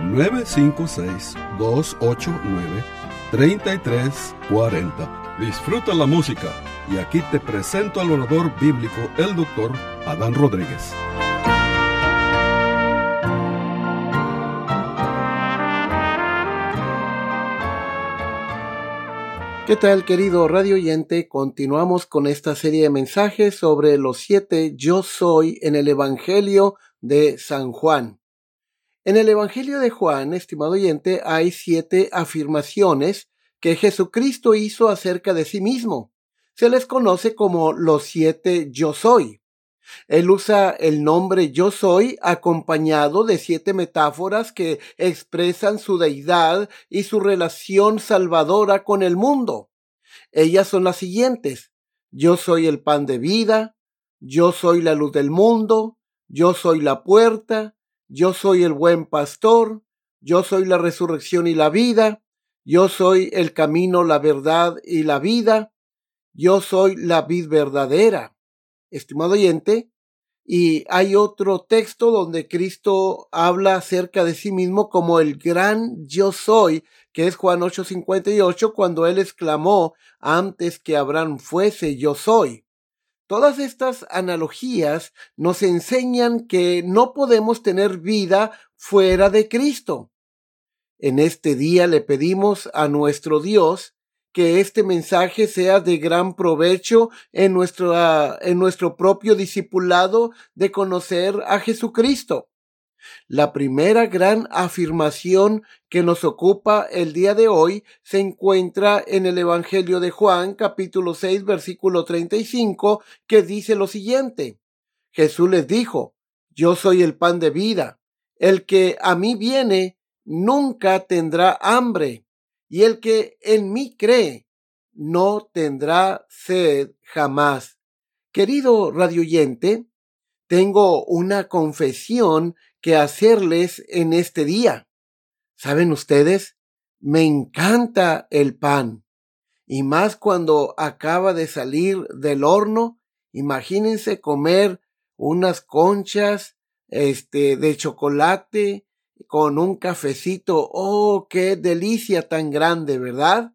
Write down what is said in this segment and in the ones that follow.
956-289-3340. Disfruta la música y aquí te presento al orador bíblico, el doctor Adán Rodríguez. ¿Qué tal querido radio oyente? Continuamos con esta serie de mensajes sobre los siete yo soy en el Evangelio de San Juan. En el Evangelio de Juan, estimado oyente, hay siete afirmaciones que Jesucristo hizo acerca de sí mismo. Se les conoce como los siete yo soy. Él usa el nombre yo soy acompañado de siete metáforas que expresan su deidad y su relación salvadora con el mundo. Ellas son las siguientes. Yo soy el pan de vida, yo soy la luz del mundo, yo soy la puerta, yo soy el buen pastor, yo soy la resurrección y la vida, yo soy el camino, la verdad y la vida, yo soy la vid verdadera. Estimado oyente, y hay otro texto donde Cristo habla acerca de sí mismo como el gran yo soy, que es Juan 8:58, cuando él exclamó antes que Abraham fuese yo soy. Todas estas analogías nos enseñan que no podemos tener vida fuera de Cristo. En este día le pedimos a nuestro Dios que este mensaje sea de gran provecho en nuestro, en nuestro propio discipulado de conocer a Jesucristo. La primera gran afirmación que nos ocupa el día de hoy se encuentra en el Evangelio de Juan capítulo 6 versículo 35 que dice lo siguiente. Jesús les dijo, yo soy el pan de vida. El que a mí viene nunca tendrá hambre y el que en mí cree no tendrá sed jamás. Querido radioyente, tengo una confesión que hacerles en este día. ¿Saben ustedes? Me encanta el pan. Y más cuando acaba de salir del horno. Imagínense comer unas conchas, este, de chocolate con un cafecito. Oh, qué delicia tan grande, ¿verdad?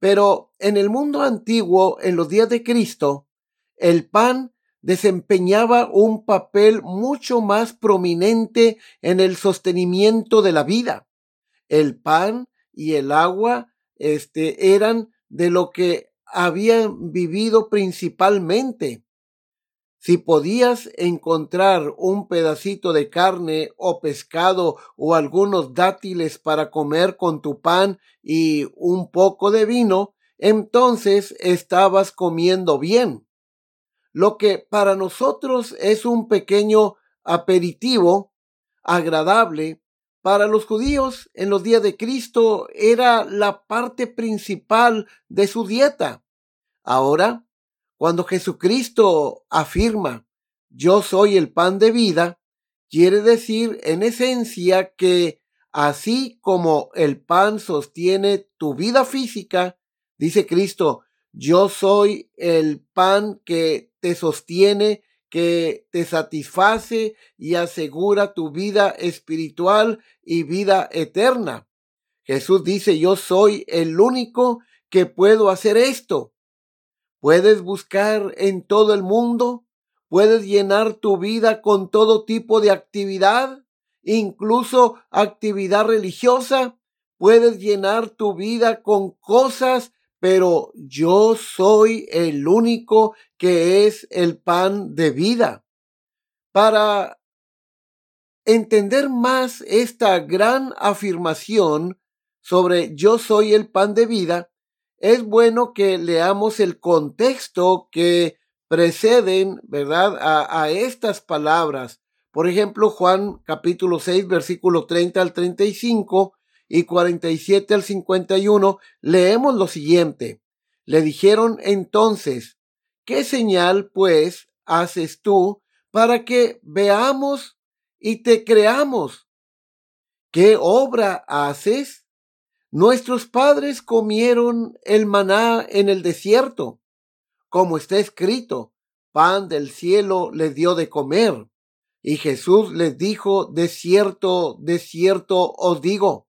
Pero en el mundo antiguo, en los días de Cristo, el pan desempeñaba un papel mucho más prominente en el sostenimiento de la vida. El pan y el agua este, eran de lo que habían vivido principalmente. Si podías encontrar un pedacito de carne o pescado o algunos dátiles para comer con tu pan y un poco de vino, entonces estabas comiendo bien. Lo que para nosotros es un pequeño aperitivo agradable, para los judíos en los días de Cristo era la parte principal de su dieta. Ahora, cuando Jesucristo afirma, yo soy el pan de vida, quiere decir en esencia que así como el pan sostiene tu vida física, dice Cristo, yo soy el pan que te sostiene, que te satisface y asegura tu vida espiritual y vida eterna. Jesús dice, yo soy el único que puedo hacer esto. Puedes buscar en todo el mundo, puedes llenar tu vida con todo tipo de actividad, incluso actividad religiosa, puedes llenar tu vida con cosas pero yo soy el único que es el pan de vida. Para entender más esta gran afirmación sobre yo soy el pan de vida, es bueno que leamos el contexto que preceden, ¿verdad?, a, estas palabras. Por ejemplo, Juan capítulo 6, versículo 30 al 35, y 47 al 51, leemos lo siguiente. Le dijeron entonces, ¿qué señal pues haces tú para que veamos y te creamos? ¿Qué obra haces? Nuestros padres comieron el maná en el desierto, como está escrito, pan del cielo les dio de comer. Y Jesús les dijo, de cierto, de cierto os digo,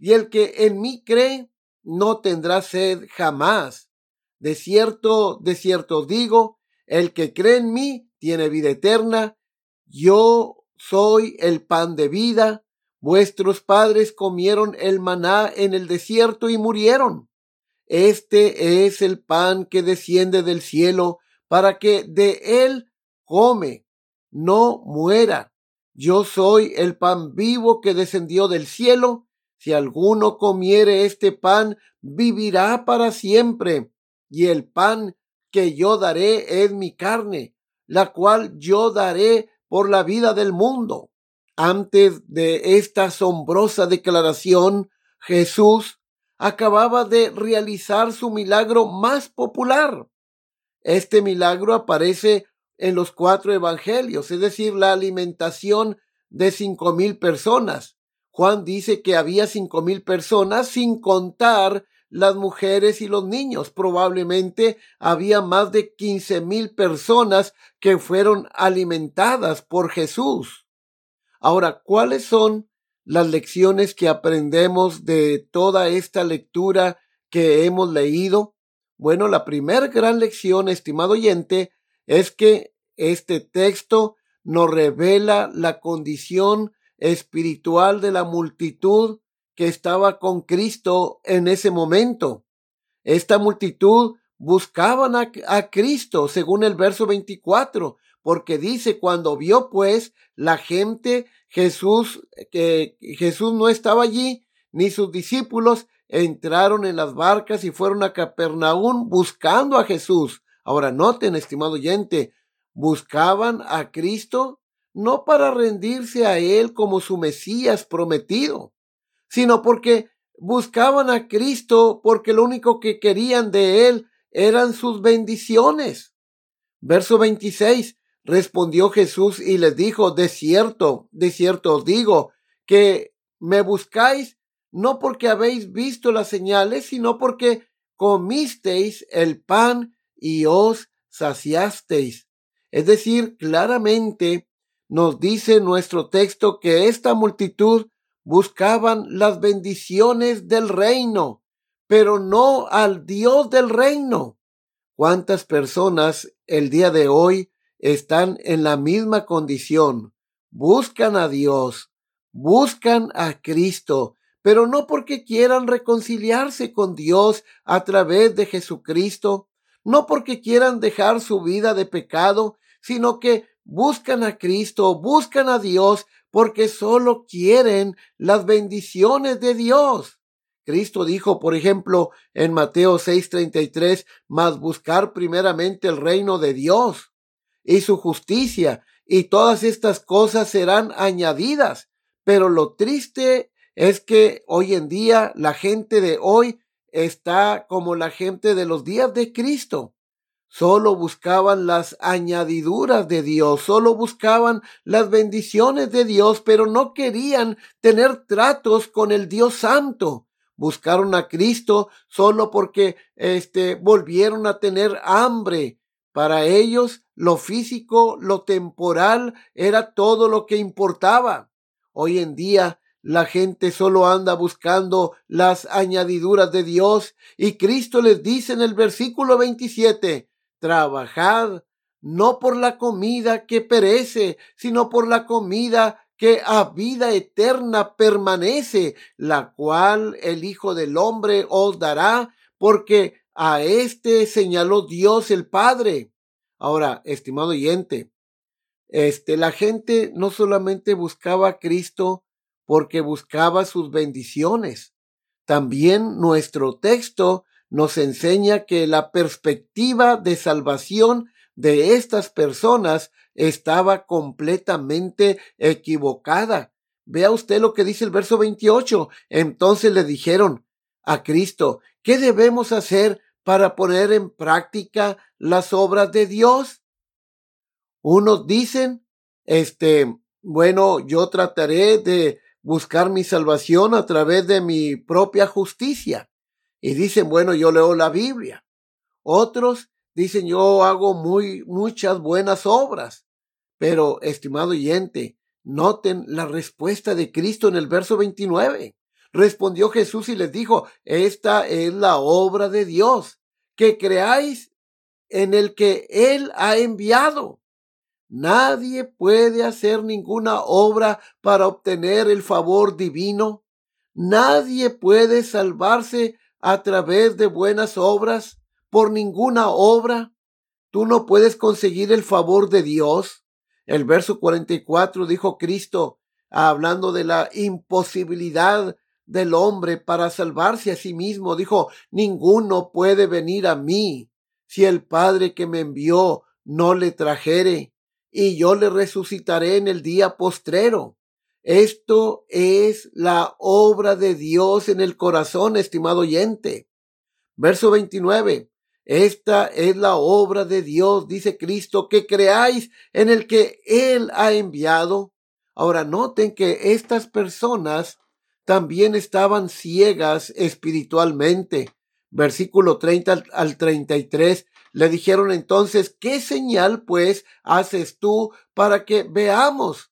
y el que en mí cree no tendrá sed jamás. De cierto, de cierto digo, el que cree en mí tiene vida eterna. Yo soy el pan de vida. Vuestros padres comieron el maná en el desierto y murieron. Este es el pan que desciende del cielo para que de él come, no muera. Yo soy el pan vivo que descendió del cielo. Si alguno comiere este pan, vivirá para siempre. Y el pan que yo daré es mi carne, la cual yo daré por la vida del mundo. Antes de esta asombrosa declaración, Jesús acababa de realizar su milagro más popular. Este milagro aparece en los cuatro evangelios, es decir, la alimentación de cinco mil personas. Juan dice que había cinco mil personas sin contar las mujeres y los niños. Probablemente había más de quince mil personas que fueron alimentadas por Jesús. Ahora, ¿cuáles son las lecciones que aprendemos de toda esta lectura que hemos leído? Bueno, la primera gran lección, estimado oyente, es que este texto nos revela la condición espiritual de la multitud que estaba con Cristo en ese momento. Esta multitud buscaban a, Cristo, según el verso 24, porque dice, cuando vio pues la gente Jesús, que Jesús no estaba allí, ni sus discípulos, entraron en las barcas y fueron a Capernaum buscando a Jesús. Ahora noten, estimado oyente, buscaban a Cristo no para rendirse a Él como su Mesías prometido, sino porque buscaban a Cristo porque lo único que querían de Él eran sus bendiciones. Verso 26. Respondió Jesús y les dijo, de cierto, de cierto os digo, que me buscáis no porque habéis visto las señales, sino porque comisteis el pan y os saciasteis. Es decir, claramente nos dice nuestro texto que esta multitud buscaban las bendiciones del reino, pero no al Dios del reino. ¿Cuántas personas el día de hoy están en la misma condición? Buscan a Dios, buscan a Cristo, pero no porque quieran reconciliarse con Dios a través de Jesucristo, no porque quieran dejar su vida de pecado, sino que buscan a Cristo, buscan a Dios porque solo quieren las bendiciones de Dios. Cristo dijo, por ejemplo, en Mateo 6:33, mas buscar primeramente el reino de Dios y su justicia, y todas estas cosas serán añadidas. Pero lo triste es que hoy en día la gente de hoy está como la gente de los días de Cristo. Solo buscaban las añadiduras de Dios, solo buscaban las bendiciones de Dios, pero no querían tener tratos con el Dios Santo. Buscaron a Cristo solo porque este volvieron a tener hambre. Para ellos lo físico, lo temporal era todo lo que importaba. Hoy en día la gente solo anda buscando las añadiduras de Dios y Cristo les dice en el versículo 27, trabajad no por la comida que perece, sino por la comida que a vida eterna permanece, la cual el Hijo del Hombre os dará, porque a éste señaló Dios el Padre. Ahora, estimado oyente, este, la gente no solamente buscaba a Cristo porque buscaba sus bendiciones. También nuestro texto nos enseña que la perspectiva de salvación de estas personas estaba completamente equivocada. Vea usted lo que dice el verso 28. Entonces le dijeron a Cristo, ¿qué debemos hacer para poner en práctica las obras de Dios? Unos dicen, este, bueno, yo trataré de buscar mi salvación a través de mi propia justicia. Y dicen, bueno, yo leo la Biblia. Otros dicen, yo hago muy, muchas buenas obras. Pero, estimado oyente, noten la respuesta de Cristo en el verso 29. Respondió Jesús y les dijo, esta es la obra de Dios, que creáis en el que Él ha enviado. Nadie puede hacer ninguna obra para obtener el favor divino. Nadie puede salvarse a través de buenas obras, por ninguna obra. Tú no puedes conseguir el favor de Dios. El verso 44 dijo Cristo, hablando de la imposibilidad del hombre para salvarse a sí mismo. Dijo, ninguno puede venir a mí si el Padre que me envió no le trajere, y yo le resucitaré en el día postrero. Esto es la obra de Dios en el corazón, estimado oyente. Verso 29. Esta es la obra de Dios, dice Cristo, que creáis en el que Él ha enviado. Ahora noten que estas personas también estaban ciegas espiritualmente. Versículo 30 al 33. Le dijeron entonces, ¿qué señal pues haces tú para que veamos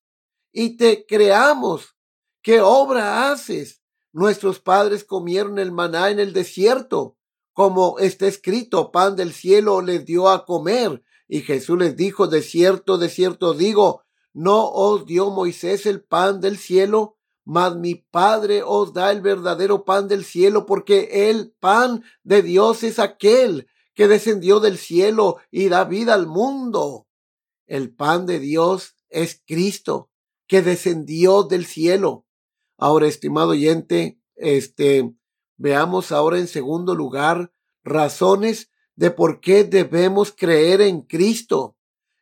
y te creamos? ¿Qué obra haces? Nuestros padres comieron el maná en el desierto, como está escrito, pan del cielo les dio a comer. Y Jesús les dijo, de cierto, de cierto digo, ¿no os dio Moisés el pan del cielo? mas mi Padre os da el verdadero pan del cielo, porque el pan de Dios es aquel que descendió del cielo y da vida al mundo. El pan de Dios es Cristo, que descendió del cielo. Ahora, estimado oyente, este, veamos ahora en segundo lugar razones de por qué debemos creer en Cristo,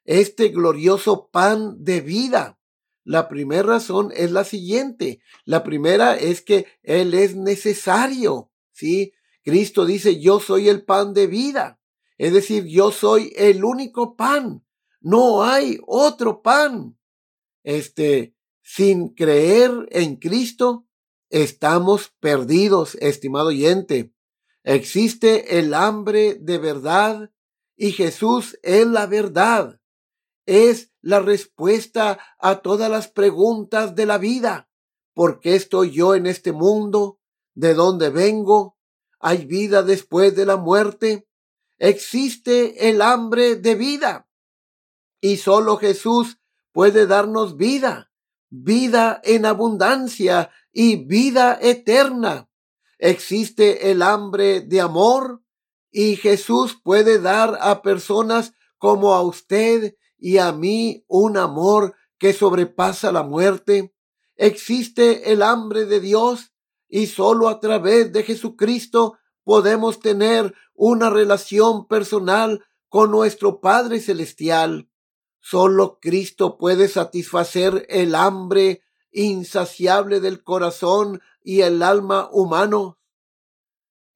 este glorioso pan de vida. La primera razón es la siguiente. La primera es que Él es necesario. ¿sí? Cristo dice, yo soy el pan de vida. Es decir, yo soy el único pan. No hay otro pan. Este, sin creer en Cristo, estamos perdidos, estimado oyente. Existe el hambre de verdad y Jesús es la verdad es la respuesta a todas las preguntas de la vida. ¿Por qué estoy yo en este mundo? ¿De dónde vengo? ¿Hay vida después de la muerte? Existe el hambre de vida. Y solo Jesús puede darnos vida, vida en abundancia y vida eterna. Existe el hambre de amor y Jesús puede dar a personas como a usted y a mí un amor que sobrepasa la muerte. Existe el hambre de Dios y solo a través de Jesucristo podemos tener una relación personal con nuestro Padre Celestial. Solo Cristo puede satisfacer el hambre insaciable del corazón y el alma humano.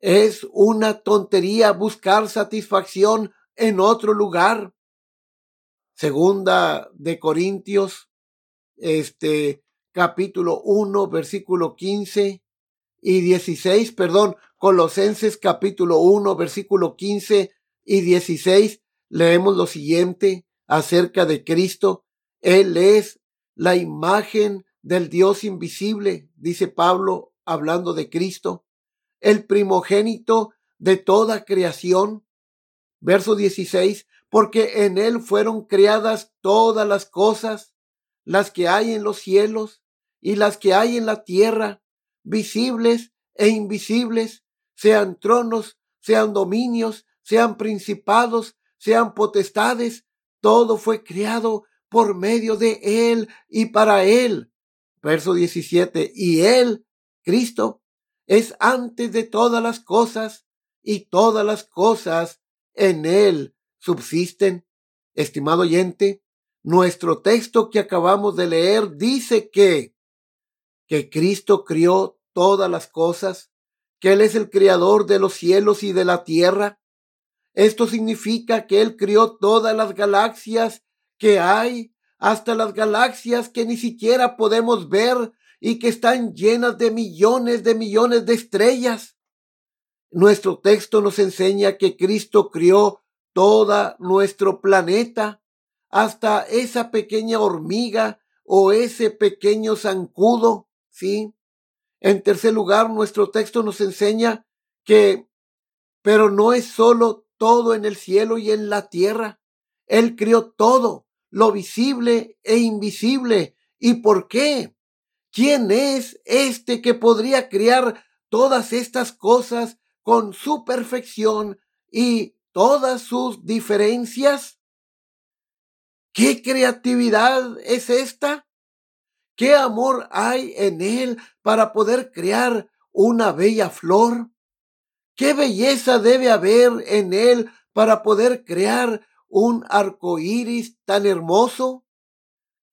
Es una tontería buscar satisfacción en otro lugar. Segunda de Corintios, este capítulo 1, versículo 15 y 16, perdón, Colosenses capítulo 1, versículo 15 y 16, leemos lo siguiente acerca de Cristo. Él es la imagen del Dios invisible, dice Pablo, hablando de Cristo, el primogénito de toda creación. Verso 16, porque en él fueron creadas todas las cosas, las que hay en los cielos y las que hay en la tierra, visibles e invisibles, sean tronos, sean dominios, sean principados, sean potestades, todo fue creado por medio de Él y para Él. Verso 17. Y Él, Cristo, es antes de todas las cosas y todas las cosas en Él subsisten. Estimado oyente, nuestro texto que acabamos de leer dice que, que Cristo crió todas las cosas, que Él es el creador de los cielos y de la tierra. Esto significa que Él crió todas las galaxias que hay, hasta las galaxias que ni siquiera podemos ver y que están llenas de millones de millones de estrellas. Nuestro texto nos enseña que Cristo crió toda nuestro planeta, hasta esa pequeña hormiga o ese pequeño zancudo, ¿sí? En tercer lugar, nuestro texto nos enseña que, pero no es solo todo en el cielo y en la tierra. Él crió todo, lo visible e invisible. ¿Y por qué? ¿Quién es este que podría crear todas estas cosas con su perfección y todas sus diferencias? ¿Qué creatividad es esta? ¿Qué amor hay en él para poder crear una bella flor? ¿Qué belleza debe haber en él para poder crear un arco iris tan hermoso?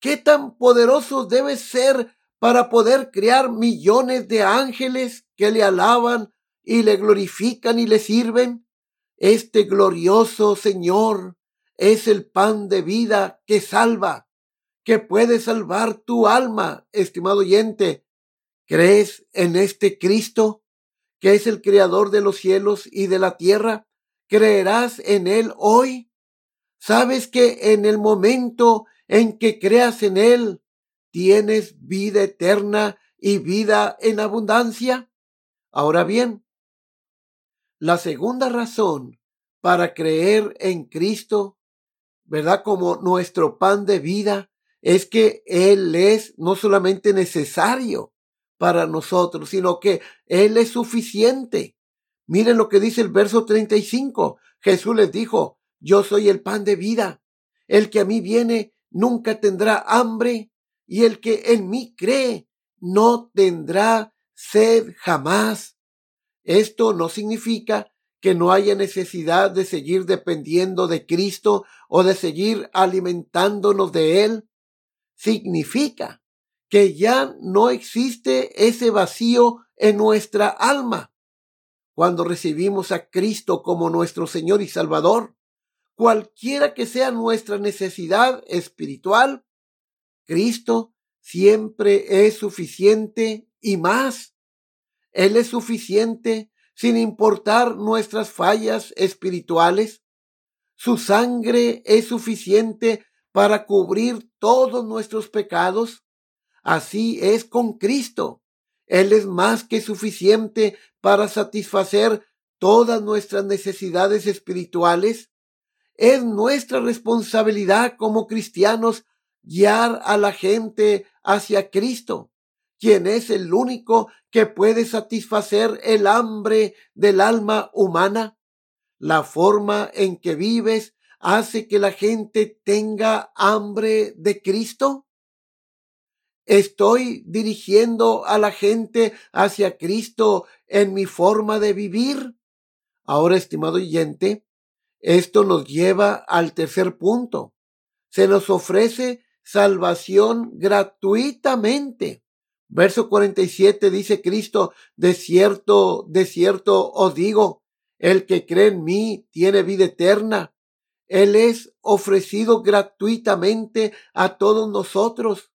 ¿Qué tan poderoso debe ser para poder crear millones de ángeles que le alaban y le glorifican y le sirven? Este glorioso Señor es el pan de vida que salva, que puede salvar tu alma, estimado oyente. ¿Crees en este Cristo, que es el creador de los cielos y de la tierra? ¿Creerás en Él hoy? ¿Sabes que en el momento en que creas en Él, tienes vida eterna y vida en abundancia? Ahora bien, la segunda razón para creer en Cristo, ¿verdad? Como nuestro pan de vida, es que Él es no solamente necesario para nosotros, sino que Él es suficiente. Miren lo que dice el verso 35. Jesús les dijo, yo soy el pan de vida. El que a mí viene nunca tendrá hambre y el que en mí cree no tendrá sed jamás. Esto no significa que no haya necesidad de seguir dependiendo de Cristo o de seguir alimentándonos de Él. Significa que ya no existe ese vacío en nuestra alma. Cuando recibimos a Cristo como nuestro Señor y Salvador, cualquiera que sea nuestra necesidad espiritual, Cristo siempre es suficiente y más. Él es suficiente sin importar nuestras fallas espirituales. Su sangre es suficiente para cubrir todos nuestros pecados. Así es con Cristo. Él es más que suficiente para satisfacer todas nuestras necesidades espirituales. Es nuestra responsabilidad como cristianos guiar a la gente hacia Cristo quien es el único que puede satisfacer el hambre del alma humana. La forma en que vives hace que la gente tenga hambre de Cristo. Estoy dirigiendo a la gente hacia Cristo en mi forma de vivir. Ahora, estimado oyente, esto nos lleva al tercer punto. Se nos ofrece salvación gratuitamente. Verso 47 dice Cristo, de cierto, de cierto os digo, el que cree en mí tiene vida eterna. Él es ofrecido gratuitamente a todos nosotros.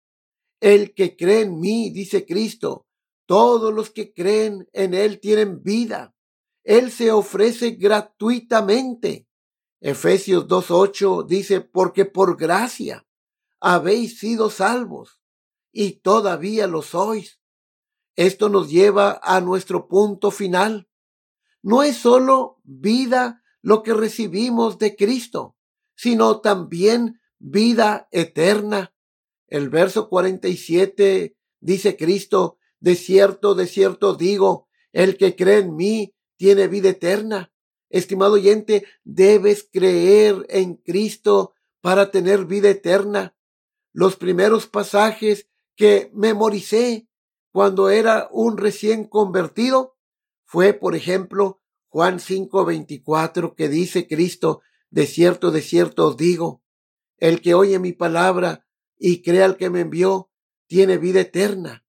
El que cree en mí, dice Cristo, todos los que creen en Él tienen vida. Él se ofrece gratuitamente. Efesios 2.8 dice, porque por gracia habéis sido salvos y todavía lo sois. Esto nos lleva a nuestro punto final. No es solo vida lo que recibimos de Cristo, sino también vida eterna. El verso 47 dice Cristo, de cierto, de cierto digo, el que cree en mí tiene vida eterna. Estimado oyente, debes creer en Cristo para tener vida eterna. Los primeros pasajes que memoricé cuando era un recién convertido fue, por ejemplo, Juan 5:24, que dice Cristo, de cierto, de cierto digo, el que oye mi palabra y crea al que me envió, tiene vida eterna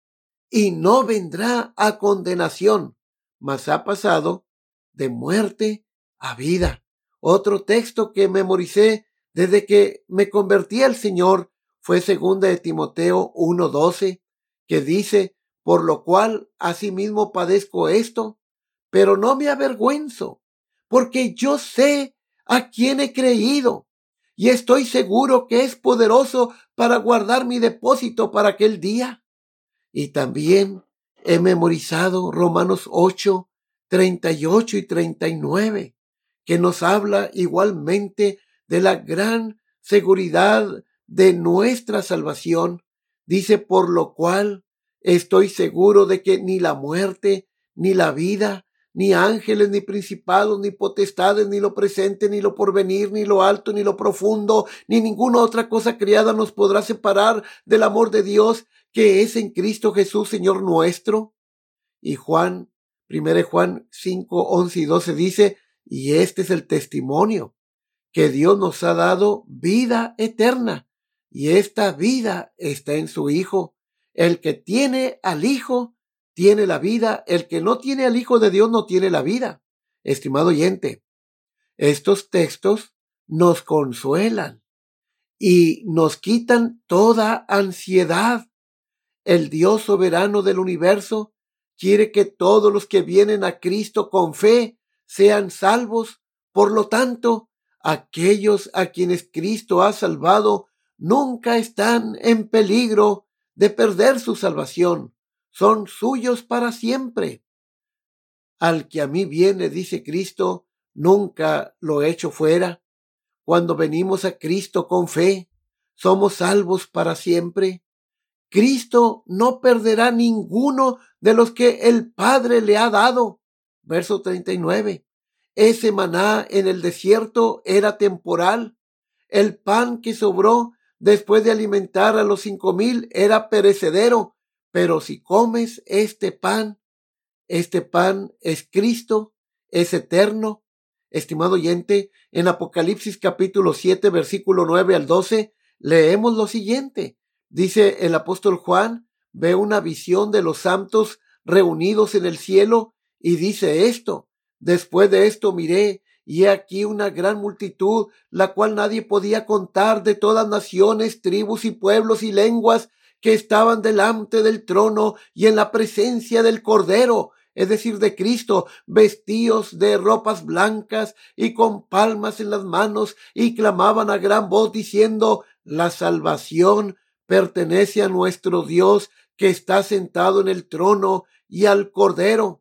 y no vendrá a condenación, mas ha pasado de muerte a vida. Otro texto que memoricé desde que me convertí al Señor fue segunda de Timoteo 1:12, que dice, por lo cual asimismo padezco esto, pero no me avergüenzo, porque yo sé a quién he creído y estoy seguro que es poderoso para guardar mi depósito para aquel día. Y también he memorizado Romanos 8, 38 y 39, que nos habla igualmente de la gran seguridad de nuestra salvación. Dice, por lo cual estoy seguro de que ni la muerte, ni la vida, ni ángeles, ni principados, ni potestades, ni lo presente, ni lo porvenir, ni lo alto, ni lo profundo, ni ninguna otra cosa criada nos podrá separar del amor de Dios que es en Cristo Jesús, Señor nuestro. Y Juan, 1 Juan 5, 11 y 12 dice, y este es el testimonio, que Dios nos ha dado vida eterna, y esta vida está en su Hijo. El que tiene al Hijo, tiene la vida, el que no tiene al Hijo de Dios no tiene la vida. Estimado oyente, estos textos nos consuelan y nos quitan toda ansiedad. El Dios soberano del universo quiere que todos los que vienen a Cristo con fe sean salvos. Por lo tanto, aquellos a quienes Cristo ha salvado nunca están en peligro de perder su salvación son suyos para siempre. Al que a mí viene, dice Cristo, nunca lo he hecho fuera. Cuando venimos a Cristo con fe, somos salvos para siempre. Cristo no perderá ninguno de los que el Padre le ha dado. Verso 39. Ese maná en el desierto era temporal. El pan que sobró después de alimentar a los cinco mil era perecedero pero si comes este pan, este pan es Cristo, es eterno. Estimado oyente, en Apocalipsis capítulo 7, versículo 9 al 12, leemos lo siguiente. Dice el apóstol Juan, ve una visión de los santos reunidos en el cielo y dice esto. Después de esto miré y he aquí una gran multitud, la cual nadie podía contar de todas naciones, tribus y pueblos y lenguas, que estaban delante del trono y en la presencia del Cordero, es decir, de Cristo, vestidos de ropas blancas y con palmas en las manos, y clamaban a gran voz diciendo, la salvación pertenece a nuestro Dios que está sentado en el trono y al Cordero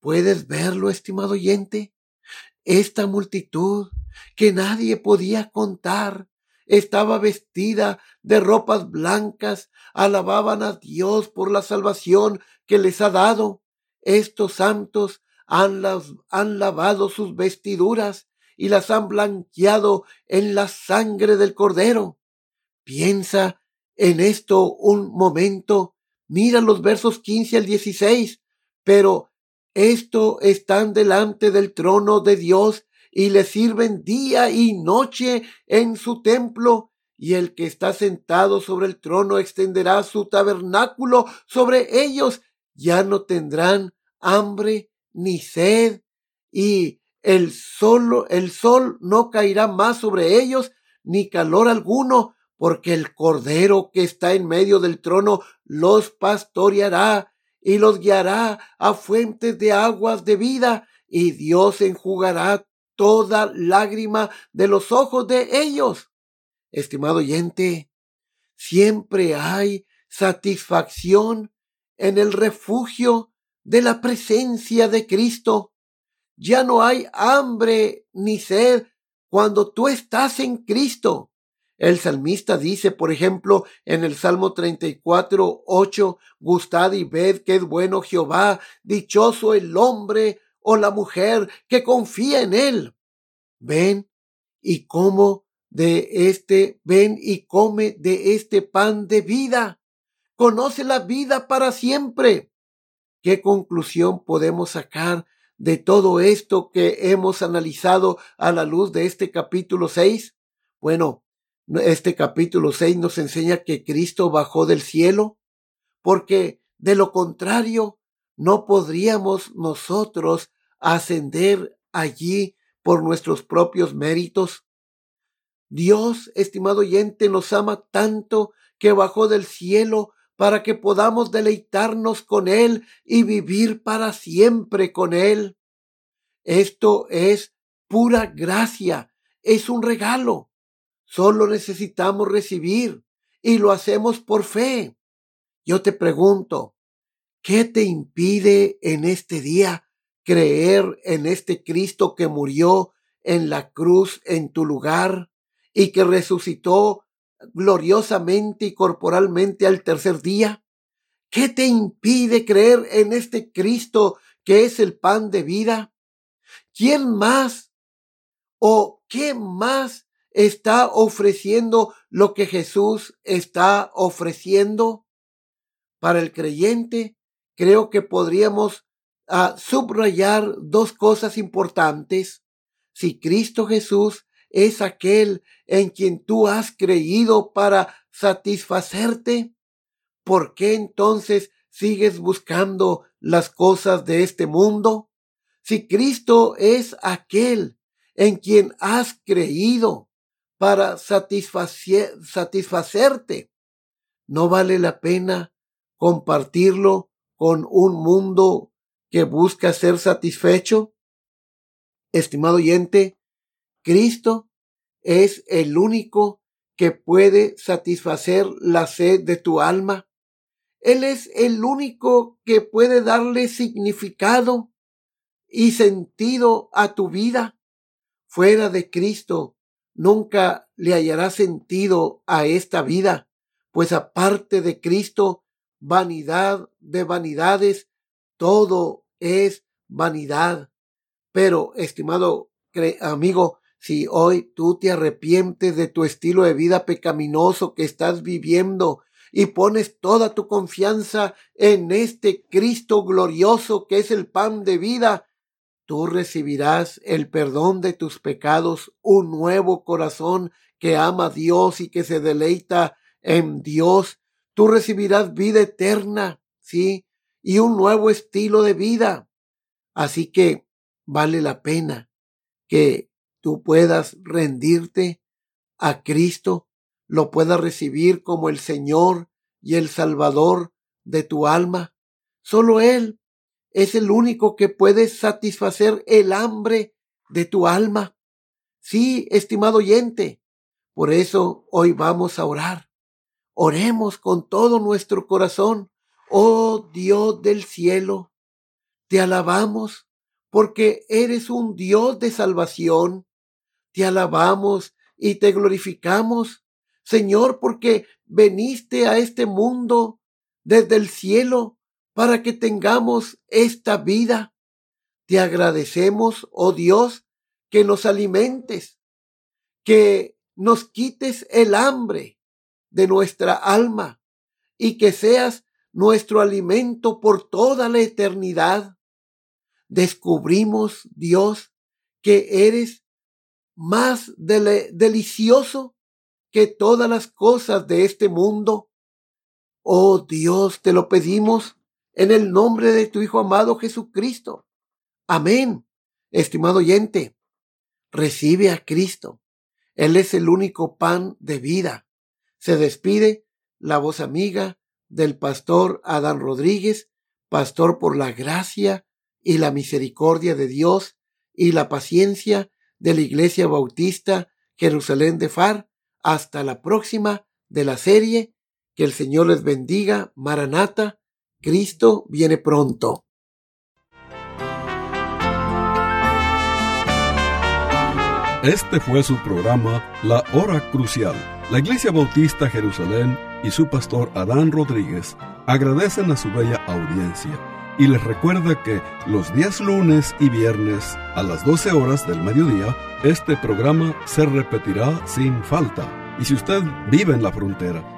¿Puedes verlo, estimado oyente? Esta multitud que nadie podía contar estaba vestida de ropas blancas, alababan a Dios por la salvación que les ha dado. Estos santos han, han lavado sus vestiduras y las han blanqueado en la sangre del cordero. Piensa en esto un momento. Mira los versos 15 al 16. Pero esto están delante del trono de Dios y le sirven día y noche en su templo. Y el que está sentado sobre el trono extenderá su tabernáculo sobre ellos. Ya no tendrán hambre ni sed. Y el sol, el sol no caerá más sobre ellos, ni calor alguno, porque el Cordero que está en medio del trono los pastoreará y los guiará a fuentes de aguas de vida, y Dios enjugará toda lágrima de los ojos de ellos. Estimado oyente, siempre hay satisfacción en el refugio de la presencia de Cristo. Ya no hay hambre ni sed cuando tú estás en Cristo. El salmista dice, por ejemplo, en el Salmo 34, 8, Gustad y ved que es bueno Jehová, dichoso el hombre o la mujer que confía en él. Ven y como de este, ven y come de este pan de vida. Conoce la vida para siempre. ¿Qué conclusión podemos sacar de todo esto que hemos analizado a la luz de este capítulo 6? Bueno, este capítulo 6 nos enseña que Cristo bajó del cielo, porque de lo contrario no podríamos nosotros ascender allí por nuestros propios méritos. Dios, estimado oyente, nos ama tanto que bajó del cielo para que podamos deleitarnos con Él y vivir para siempre con Él. Esto es pura gracia, es un regalo. Solo necesitamos recibir y lo hacemos por fe. Yo te pregunto, ¿qué te impide en este día creer en este Cristo que murió en la cruz en tu lugar y que resucitó gloriosamente y corporalmente al tercer día? ¿Qué te impide creer en este Cristo que es el pan de vida? ¿Quién más o qué más está ofreciendo lo que Jesús está ofreciendo? Para el creyente, creo que podríamos ah, subrayar dos cosas importantes. Si Cristo Jesús es aquel en quien tú has creído para satisfacerte, ¿por qué entonces sigues buscando las cosas de este mundo? Si Cristo es aquel en quien has creído para satisfacerte. No vale la pena compartirlo con un mundo que busca ser satisfecho. Estimado oyente, Cristo es el único que puede satisfacer la sed de tu alma. Él es el único que puede darle significado y sentido a tu vida. Fuera de Cristo nunca le hallará sentido a esta vida, pues aparte de Cristo, vanidad de vanidades, todo es vanidad. Pero, estimado amigo, si hoy tú te arrepientes de tu estilo de vida pecaminoso que estás viviendo y pones toda tu confianza en este Cristo glorioso que es el pan de vida, tú recibirás el perdón de tus pecados, un nuevo corazón que ama a Dios y que se deleita en Dios. Tú recibirás vida eterna, sí, y un nuevo estilo de vida. Así que vale la pena que tú puedas rendirte a Cristo, lo puedas recibir como el Señor y el Salvador de tu alma. Solo Él es el único que puede satisfacer el hambre de tu alma. Sí, estimado oyente, por eso hoy vamos a orar. Oremos con todo nuestro corazón. Oh Dios del cielo, te alabamos porque eres un Dios de salvación. Te alabamos y te glorificamos, Señor, porque veniste a este mundo desde el cielo para que tengamos esta vida. Te agradecemos, oh Dios, que nos alimentes, que nos quites el hambre de nuestra alma y que seas nuestro alimento por toda la eternidad. Descubrimos, Dios, que eres más delicioso que todas las cosas de este mundo. Oh Dios, te lo pedimos en el nombre de tu Hijo amado Jesucristo. Amén. Estimado oyente, recibe a Cristo. Él es el único pan de vida. Se despide la voz amiga del pastor Adán Rodríguez, pastor por la gracia y la misericordia de Dios y la paciencia de la Iglesia Bautista Jerusalén de Far. Hasta la próxima de la serie. Que el Señor les bendiga. Maranata. Cristo viene pronto. Este fue su programa La Hora Crucial. La Iglesia Bautista Jerusalén y su pastor Adán Rodríguez agradecen a su bella audiencia y les recuerda que los días lunes y viernes a las 12 horas del mediodía, este programa se repetirá sin falta. Y si usted vive en la frontera,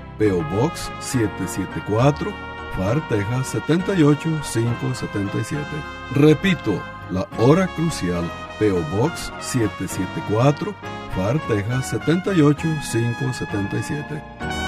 PO Box 774, FAR, Texas 78577. Repito, La Hora Crucial, PO Box 774, FAR, Texas 78577.